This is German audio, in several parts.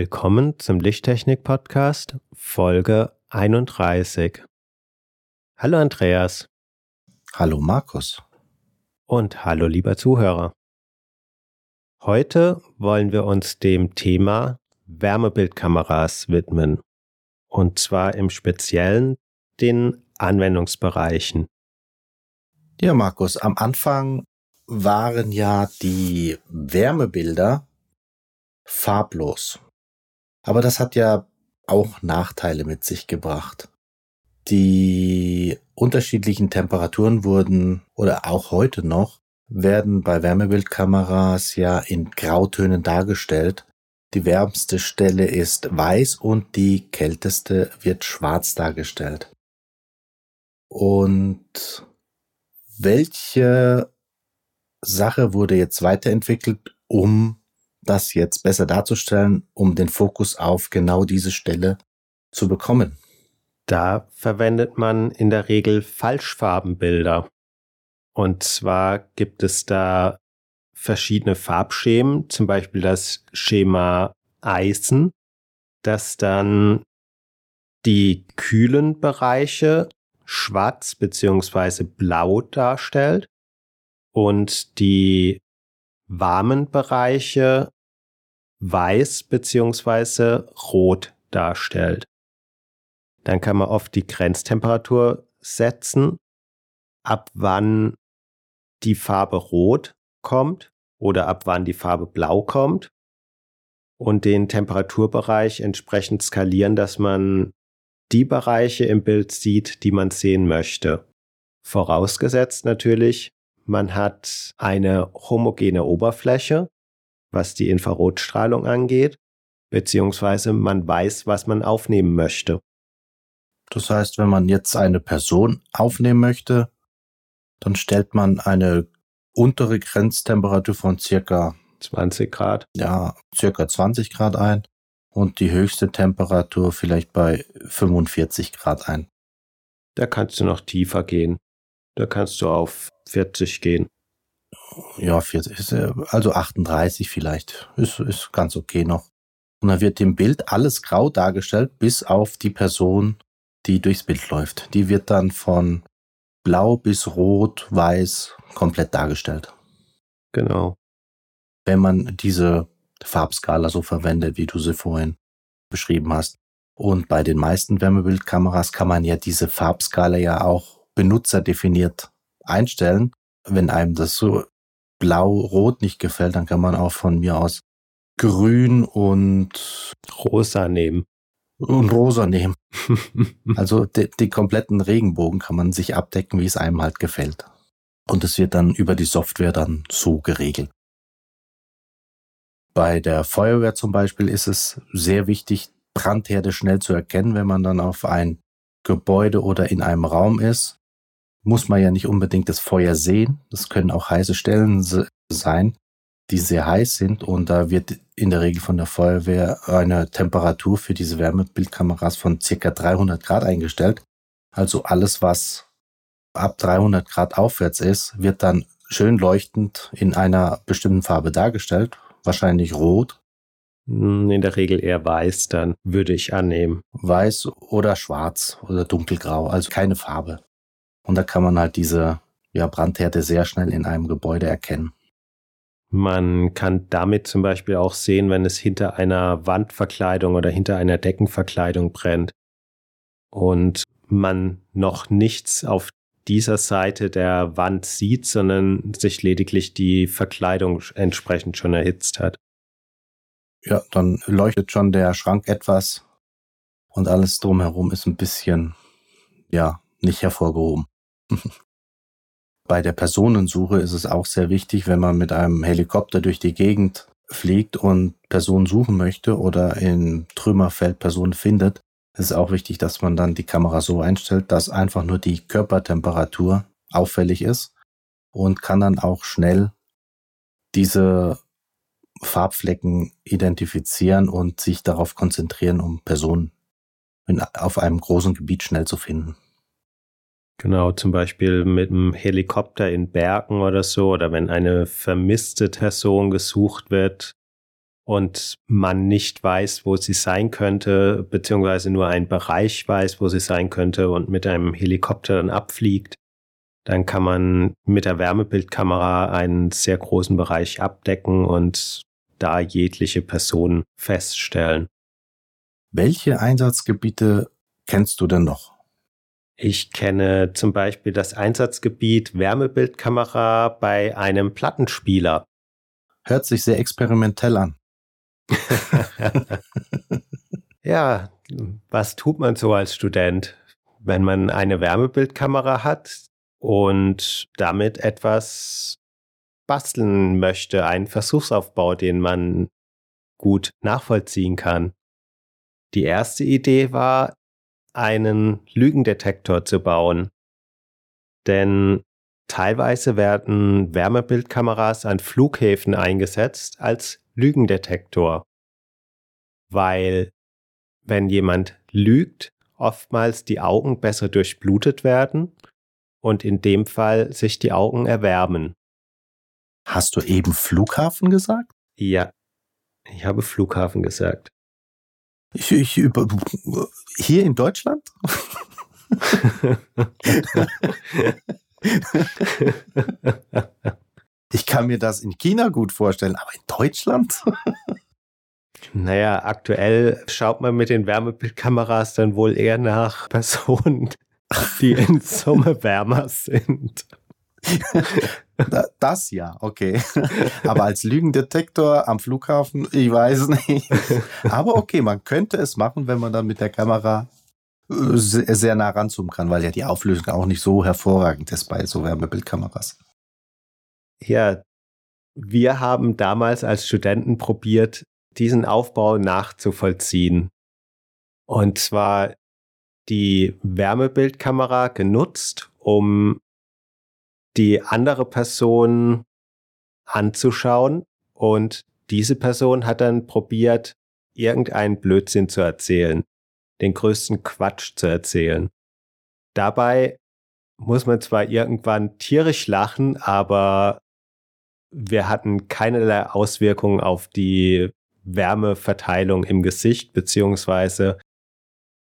Willkommen zum Lichttechnik-Podcast, Folge 31. Hallo Andreas. Hallo Markus. Und hallo lieber Zuhörer. Heute wollen wir uns dem Thema Wärmebildkameras widmen. Und zwar im Speziellen den Anwendungsbereichen. Ja, Markus, am Anfang waren ja die Wärmebilder farblos. Aber das hat ja auch Nachteile mit sich gebracht. Die unterschiedlichen Temperaturen wurden oder auch heute noch werden bei Wärmebildkameras ja in Grautönen dargestellt. Die wärmste Stelle ist weiß und die kälteste wird schwarz dargestellt. Und welche Sache wurde jetzt weiterentwickelt, um das jetzt besser darzustellen, um den Fokus auf genau diese Stelle zu bekommen? Da verwendet man in der Regel Falschfarbenbilder. Und zwar gibt es da verschiedene Farbschemen, zum Beispiel das Schema Eisen, das dann die kühlen Bereiche schwarz beziehungsweise blau darstellt und die warmen Bereiche weiß beziehungsweise rot darstellt. Dann kann man oft die Grenztemperatur setzen, ab wann die Farbe rot kommt oder ab wann die Farbe blau kommt und den Temperaturbereich entsprechend skalieren, dass man die Bereiche im Bild sieht, die man sehen möchte. Vorausgesetzt natürlich, man hat eine homogene Oberfläche, was die Infrarotstrahlung angeht, beziehungsweise man weiß, was man aufnehmen möchte. Das heißt, wenn man jetzt eine Person aufnehmen möchte, dann stellt man eine untere Grenztemperatur von circa 20 Grad. Ja, circa 20 Grad ein und die höchste Temperatur vielleicht bei 45 Grad ein. Da kannst du noch tiefer gehen. Da kannst du auf 40 gehen. Ja, 40, äh, also 38 vielleicht. Ist, ist ganz okay noch. Und dann wird im Bild alles grau dargestellt, bis auf die Person, die durchs Bild läuft. Die wird dann von blau bis rot, weiß komplett dargestellt. Genau. Wenn man diese Farbskala so verwendet, wie du sie vorhin beschrieben hast. Und bei den meisten Wärmebildkameras kann man ja diese Farbskala ja auch benutzerdefiniert einstellen. Wenn einem das so blau-rot nicht gefällt, dann kann man auch von mir aus grün und rosa nehmen. Und rosa nehmen. also die, die kompletten Regenbogen kann man sich abdecken, wie es einem halt gefällt. Und es wird dann über die Software dann so geregelt. Bei der Feuerwehr zum Beispiel ist es sehr wichtig, Brandherde schnell zu erkennen, wenn man dann auf ein Gebäude oder in einem Raum ist muss man ja nicht unbedingt das Feuer sehen. Das können auch heiße Stellen sein, die sehr heiß sind. Und da wird in der Regel von der Feuerwehr eine Temperatur für diese Wärmebildkameras von circa 300 Grad eingestellt. Also alles, was ab 300 Grad aufwärts ist, wird dann schön leuchtend in einer bestimmten Farbe dargestellt. Wahrscheinlich rot. Hm, in der Regel eher weiß, dann würde ich annehmen. Weiß oder schwarz oder dunkelgrau, also keine Farbe. Und da kann man halt diese ja, Brandherde sehr schnell in einem Gebäude erkennen. Man kann damit zum Beispiel auch sehen, wenn es hinter einer Wandverkleidung oder hinter einer Deckenverkleidung brennt und man noch nichts auf dieser Seite der Wand sieht, sondern sich lediglich die Verkleidung entsprechend schon erhitzt hat. Ja, dann leuchtet schon der Schrank etwas und alles drumherum ist ein bisschen, ja, nicht hervorgehoben. Bei der Personensuche ist es auch sehr wichtig, wenn man mit einem Helikopter durch die Gegend fliegt und Personen suchen möchte oder in Trümmerfeld Personen findet, ist es auch wichtig, dass man dann die Kamera so einstellt, dass einfach nur die Körpertemperatur auffällig ist und kann dann auch schnell diese Farbflecken identifizieren und sich darauf konzentrieren, um Personen auf einem großen Gebiet schnell zu finden. Genau, zum Beispiel mit einem Helikopter in Bergen oder so, oder wenn eine vermisste Person gesucht wird und man nicht weiß, wo sie sein könnte, beziehungsweise nur einen Bereich weiß, wo sie sein könnte und mit einem Helikopter dann abfliegt, dann kann man mit der Wärmebildkamera einen sehr großen Bereich abdecken und da jegliche Person feststellen. Welche Einsatzgebiete kennst du denn noch? Ich kenne zum Beispiel das Einsatzgebiet Wärmebildkamera bei einem Plattenspieler. Hört sich sehr experimentell an. ja, was tut man so als Student, wenn man eine Wärmebildkamera hat und damit etwas basteln möchte, einen Versuchsaufbau, den man gut nachvollziehen kann? Die erste Idee war, einen Lügendetektor zu bauen. Denn teilweise werden Wärmebildkameras an Flughäfen eingesetzt als Lügendetektor. Weil wenn jemand lügt, oftmals die Augen besser durchblutet werden und in dem Fall sich die Augen erwärmen. Hast du eben Flughafen gesagt? Ja, ich habe Flughafen gesagt. Ich, ich über, hier in Deutschland? ich kann mir das in China gut vorstellen, aber in Deutschland? Naja, aktuell schaut man mit den Wärmebildkameras dann wohl eher nach Personen, die in Summe wärmer sind. Das ja, okay. Aber als Lügendetektor am Flughafen, ich weiß nicht. Aber okay, man könnte es machen, wenn man dann mit der Kamera äh, sehr nah ranzoomen kann, weil ja die Auflösung auch nicht so hervorragend ist bei so Wärmebildkameras. Ja, wir haben damals als Studenten probiert, diesen Aufbau nachzuvollziehen. Und zwar die Wärmebildkamera genutzt, um die andere Person anzuschauen und diese Person hat dann probiert, irgendeinen Blödsinn zu erzählen, den größten Quatsch zu erzählen. Dabei muss man zwar irgendwann tierisch lachen, aber wir hatten keinerlei Auswirkungen auf die Wärmeverteilung im Gesicht, beziehungsweise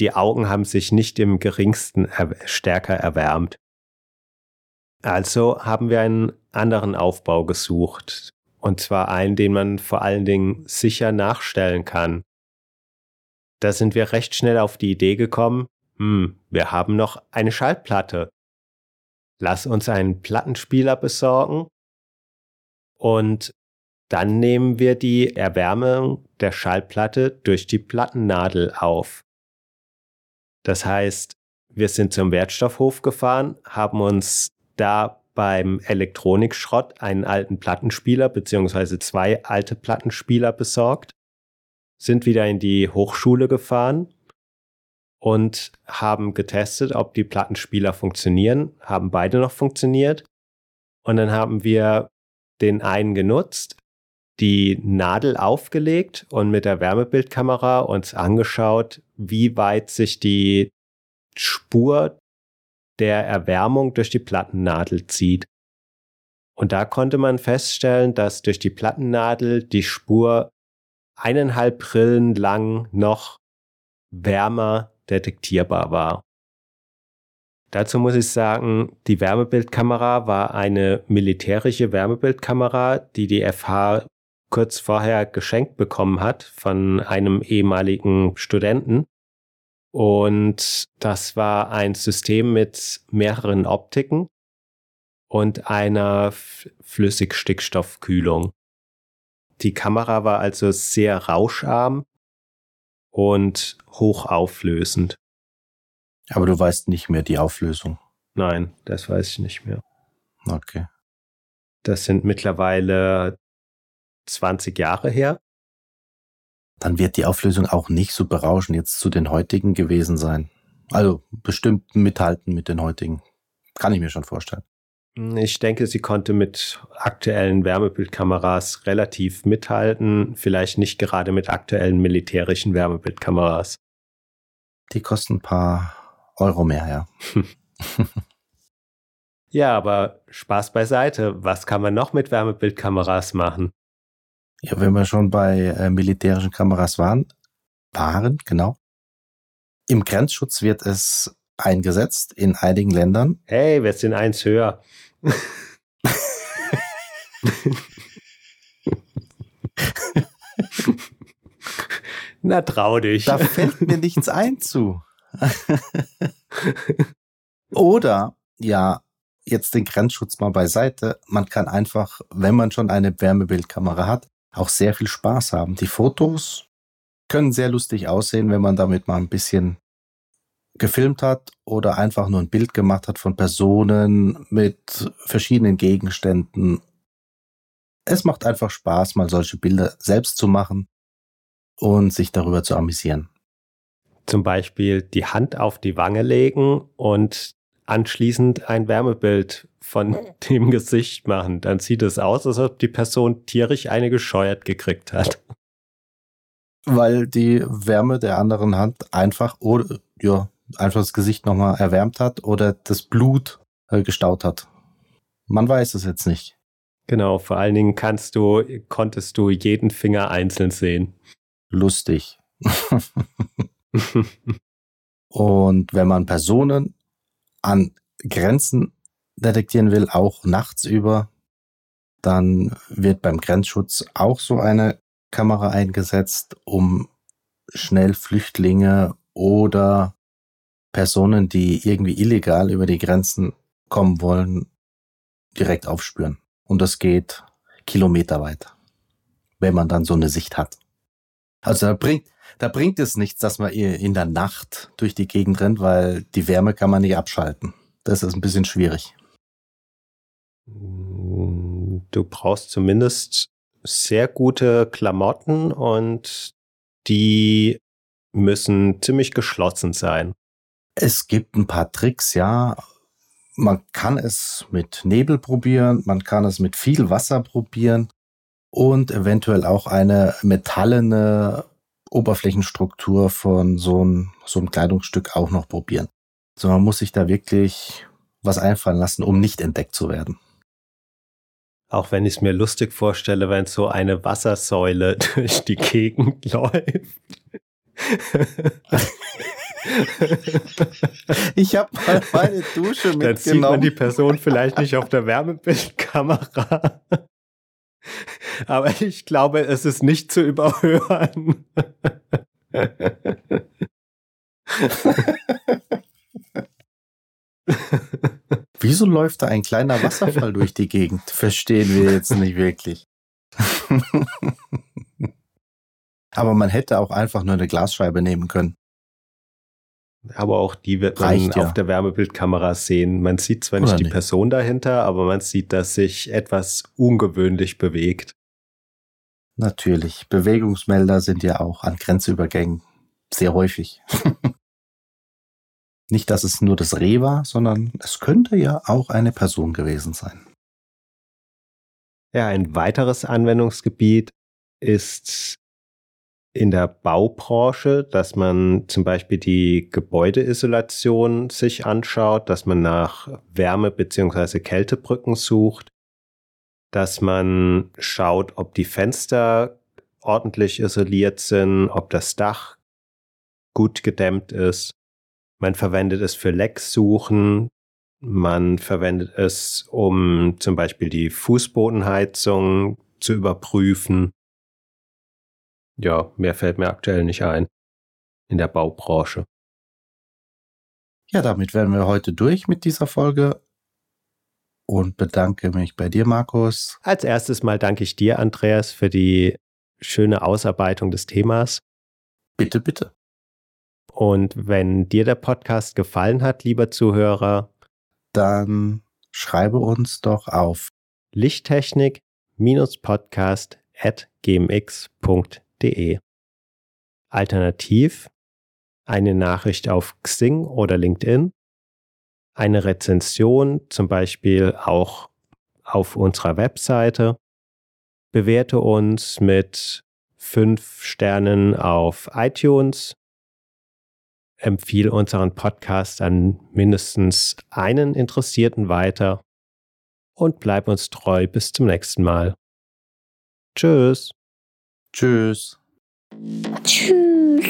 die Augen haben sich nicht im geringsten er stärker erwärmt. Also haben wir einen anderen Aufbau gesucht. Und zwar einen, den man vor allen Dingen sicher nachstellen kann. Da sind wir recht schnell auf die Idee gekommen, hm, wir haben noch eine Schallplatte. Lass uns einen Plattenspieler besorgen und dann nehmen wir die Erwärmung der Schallplatte durch die Plattennadel auf. Das heißt, wir sind zum Wertstoffhof gefahren, haben uns da beim Elektronikschrott einen alten Plattenspieler beziehungsweise zwei alte Plattenspieler besorgt, sind wieder in die Hochschule gefahren und haben getestet, ob die Plattenspieler funktionieren, haben beide noch funktioniert. Und dann haben wir den einen genutzt, die Nadel aufgelegt und mit der Wärmebildkamera uns angeschaut, wie weit sich die Spur der Erwärmung durch die Plattennadel zieht. Und da konnte man feststellen, dass durch die Plattennadel die Spur eineinhalb Brillen lang noch wärmer detektierbar war. Dazu muss ich sagen, die Wärmebildkamera war eine militärische Wärmebildkamera, die die FH kurz vorher geschenkt bekommen hat von einem ehemaligen Studenten. Und das war ein System mit mehreren Optiken und einer Flüssigstickstoffkühlung. Die Kamera war also sehr rauscharm und hochauflösend. Aber du weißt nicht mehr die Auflösung. Nein, das weiß ich nicht mehr. Okay. Das sind mittlerweile 20 Jahre her. Dann wird die Auflösung auch nicht so berauschend jetzt zu den heutigen gewesen sein. Also bestimmt mithalten mit den heutigen. Kann ich mir schon vorstellen. Ich denke, sie konnte mit aktuellen Wärmebildkameras relativ mithalten, vielleicht nicht gerade mit aktuellen militärischen Wärmebildkameras. Die kosten ein paar Euro mehr, ja. ja, aber Spaß beiseite. Was kann man noch mit Wärmebildkameras machen? Ja, wenn wir schon bei äh, militärischen Kameras waren, waren, genau. Im Grenzschutz wird es eingesetzt in einigen Ländern. Hey, wir sind eins höher. Na, trau dich. Da fällt mir nichts ein zu. Oder, ja, jetzt den Grenzschutz mal beiseite. Man kann einfach, wenn man schon eine Wärmebildkamera hat, auch sehr viel Spaß haben. Die Fotos können sehr lustig aussehen, wenn man damit mal ein bisschen gefilmt hat oder einfach nur ein Bild gemacht hat von Personen mit verschiedenen Gegenständen. Es macht einfach Spaß, mal solche Bilder selbst zu machen und sich darüber zu amüsieren. Zum Beispiel die Hand auf die Wange legen und anschließend ein Wärmebild von dem Gesicht machen. Dann sieht es aus, als ob die Person tierisch eine gescheuert gekriegt hat. Weil die Wärme der anderen Hand einfach oder ja, einfach das Gesicht nochmal erwärmt hat oder das Blut äh, gestaut hat. Man weiß es jetzt nicht. Genau, vor allen Dingen kannst du, konntest du jeden Finger einzeln sehen. Lustig. Und wenn man Personen an Grenzen detektieren will, auch nachts über, dann wird beim Grenzschutz auch so eine Kamera eingesetzt, um schnell Flüchtlinge oder Personen, die irgendwie illegal über die Grenzen kommen wollen, direkt aufspüren. Und das geht kilometerweit, wenn man dann so eine Sicht hat. Also da bringt, da bringt es nichts, dass man in der Nacht durch die Gegend rennt, weil die Wärme kann man nicht abschalten. Das ist ein bisschen schwierig. Du brauchst zumindest sehr gute Klamotten und die müssen ziemlich geschlossen sein. Es gibt ein paar Tricks, ja. Man kann es mit Nebel probieren, man kann es mit viel Wasser probieren und eventuell auch eine metallene Oberflächenstruktur von so einem, so einem Kleidungsstück auch noch probieren. So, man muss sich da wirklich was einfallen lassen, um nicht entdeckt zu werden. Auch wenn ich es mir lustig vorstelle, wenn so eine Wassersäule durch die Gegend läuft. ich habe mal meine Dusche mitgenommen. Dann sieht man die Person vielleicht nicht auf der Wärmebildkamera. Aber ich glaube, es ist nicht zu überhören. Wieso läuft da ein kleiner Wasserfall durch die Gegend? Verstehen wir jetzt nicht wirklich. Aber man hätte auch einfach nur eine Glasscheibe nehmen können. Aber auch die wird man Reicht, auf der Wärmebildkamera sehen. Man sieht zwar Oder nicht die nicht. Person dahinter, aber man sieht, dass sich etwas ungewöhnlich bewegt. Natürlich. Bewegungsmelder sind ja auch an Grenzübergängen sehr häufig. nicht, dass es nur das Reh war, sondern es könnte ja auch eine Person gewesen sein. Ja, ein weiteres Anwendungsgebiet ist in der Baubranche, dass man zum Beispiel die Gebäudeisolation sich anschaut, dass man nach Wärme- bzw. Kältebrücken sucht, dass man schaut, ob die Fenster ordentlich isoliert sind, ob das Dach gut gedämmt ist. Man verwendet es für Lecksuchen. Man verwendet es, um zum Beispiel die Fußbodenheizung zu überprüfen ja, mehr fällt mir aktuell nicht ein in der Baubranche. Ja, damit werden wir heute durch mit dieser Folge und bedanke mich bei dir, Markus. Als erstes mal danke ich dir, Andreas, für die schöne Ausarbeitung des Themas. Bitte, bitte. Und wenn dir der Podcast gefallen hat, lieber Zuhörer, dann schreibe uns doch auf lichttechnik-podcast.gmx.de. Alternativ eine Nachricht auf Xing oder LinkedIn, eine Rezension zum Beispiel auch auf unserer Webseite, bewerte uns mit fünf Sternen auf iTunes, empfehle unseren Podcast an mindestens einen Interessierten weiter. Und bleib uns treu. Bis zum nächsten Mal. Tschüss. Tschüss. Tschüss.